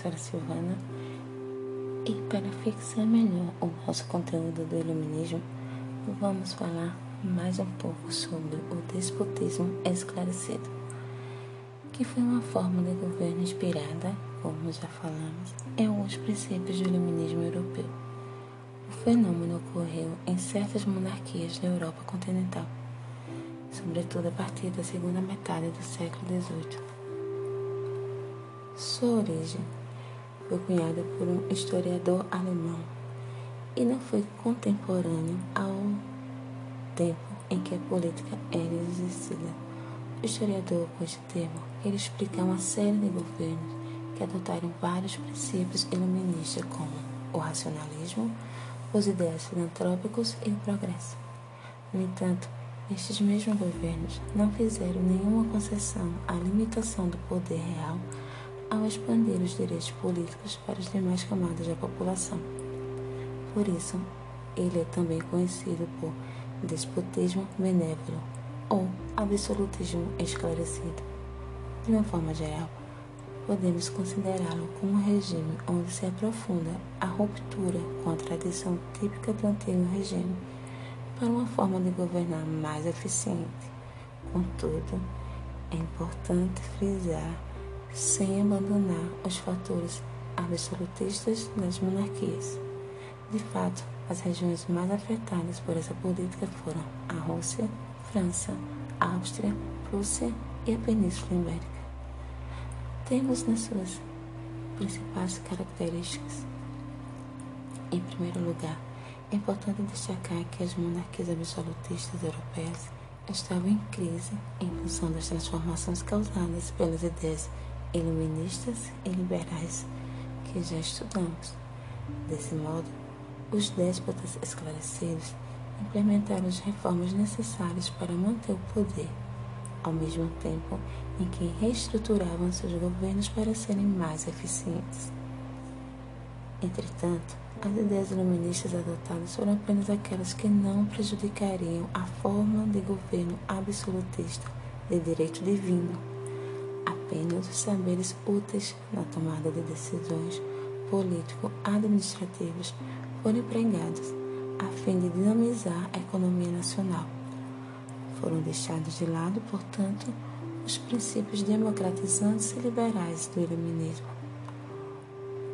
professora Silvana e para fixar melhor o nosso conteúdo do iluminismo, vamos falar mais um pouco sobre o despotismo esclarecido, que foi uma forma de governo inspirada, como já falamos, em alguns princípios do iluminismo europeu. O fenômeno ocorreu em certas monarquias da Europa continental, sobretudo a partir da segunda metade do século XVIII. Sua origem foi cunhada por um historiador alemão e não foi contemporâneo ao tempo em que a política era exercida. O historiador, com este termo, explica uma série de governos que adotaram vários princípios iluministas como o racionalismo, os ideais filantrópicos e o progresso. No entanto, estes mesmos governos não fizeram nenhuma concessão à limitação do poder real ao expandir os direitos políticos para as demais camadas da população. Por isso, ele é também conhecido por despotismo benévolo ou absolutismo esclarecido. De uma forma geral, podemos considerá-lo como um regime onde se aprofunda a ruptura com a tradição típica do antigo regime para uma forma de governar mais eficiente. Contudo, é importante frisar sem abandonar os fatores absolutistas das monarquias. De fato, as regiões mais afetadas por essa política foram a Rússia, França, Áustria, Prússia e a Península Ibérica. Temos nas suas principais características. Em primeiro lugar, é importante destacar que as monarquias absolutistas europeias estavam em crise em função das transformações causadas pelas ideias iluministas e liberais que já estudamos. Desse modo, os déspotas esclarecidos implementaram as reformas necessárias para manter o poder, ao mesmo tempo em que reestruturavam seus governos para serem mais eficientes. Entretanto, as ideias iluministas adotadas foram apenas aquelas que não prejudicariam a forma de governo absolutista de direito divino apenas os saberes úteis na tomada de decisões político-administrativas foram empregados a fim de dinamizar a economia nacional. Foram deixados de lado, portanto, os princípios democratizantes e liberais do iluminismo.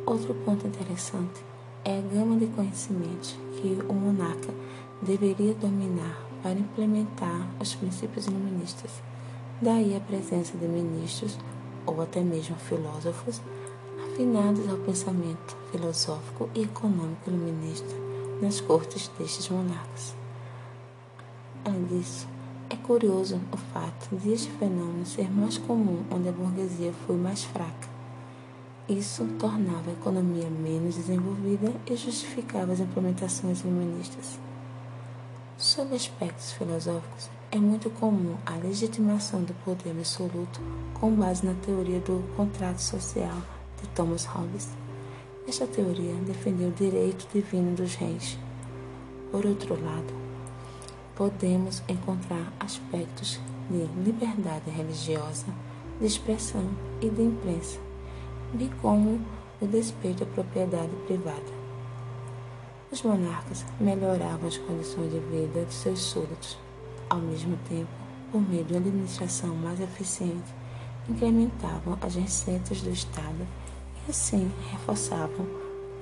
Outro ponto interessante é a gama de conhecimentos que o monarca deveria dominar para implementar os princípios iluministas. Daí a presença de ministros ou até mesmo filósofos afinados ao pensamento filosófico e econômico iluminista nas cortes destes monarcas. Além disso, é curioso o fato de este fenômeno ser mais comum onde a burguesia foi mais fraca. Isso tornava a economia menos desenvolvida e justificava as implementações iluministas. Sob aspectos filosóficos, é muito comum a legitimação do poder absoluto com base na teoria do contrato social de Thomas Hobbes. Esta teoria defendeu o direito divino dos reis. Por outro lado, podemos encontrar aspectos de liberdade religiosa, de expressão e de imprensa, bem como o despeito à propriedade privada. Os monarcas melhoravam as condições de vida de seus súditos ao mesmo tempo, por meio de uma administração mais eficiente, incrementavam as receitas do Estado e assim reforçavam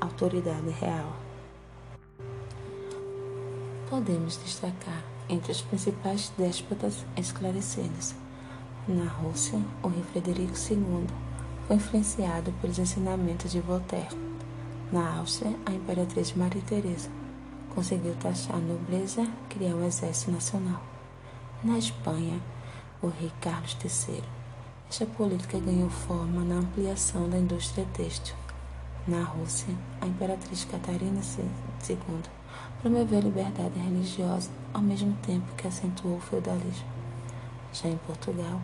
a autoridade real. Podemos destacar entre os principais déspotas esclarecidos. Na Rússia, o rei Frederico II foi influenciado pelos ensinamentos de Voltaire. Na Áustria, a imperatriz Maria Teresa conseguiu taxar a nobreza criar um exército nacional. Na Espanha, o rei Carlos III. Esta política ganhou forma na ampliação da indústria têxtil. Na Rússia, a imperatriz Catarina II promoveu a liberdade religiosa ao mesmo tempo que acentuou o feudalismo. Já em Portugal,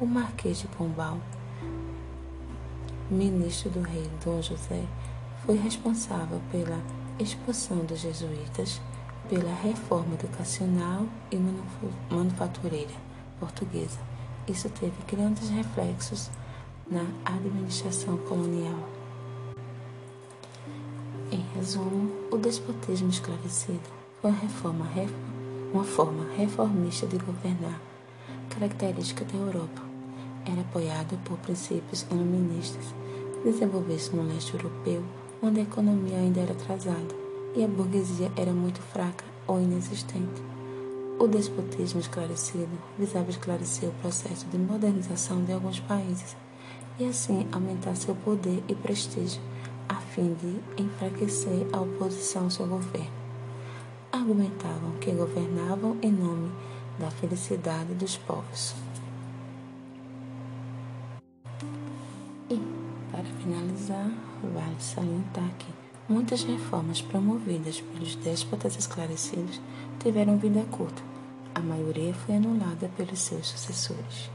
o Marquês de Pombal, ministro do rei Dom José, foi responsável pela expulsão dos jesuítas pela reforma educacional e manufatureira portuguesa. Isso teve grandes reflexos na administração colonial. Em resumo, o despotismo esclarecido foi uma, reforma, uma forma reformista de governar, característica da Europa. Era apoiado por princípios iluministas, desenvolveu-se no leste europeu, onde a economia ainda era atrasada e a burguesia era muito fraca ou inexistente. O despotismo esclarecido visava esclarecer o processo de modernização de alguns países e assim aumentar seu poder e prestígio a fim de enfraquecer a oposição ao seu governo. Argumentavam que governavam em nome da felicidade dos povos. E, para finalizar, vale salientar que muitas reformas promovidas pelos déspotas esclarecidos tiveram vida curta. A maioria foi anulada pelos seus sucessores.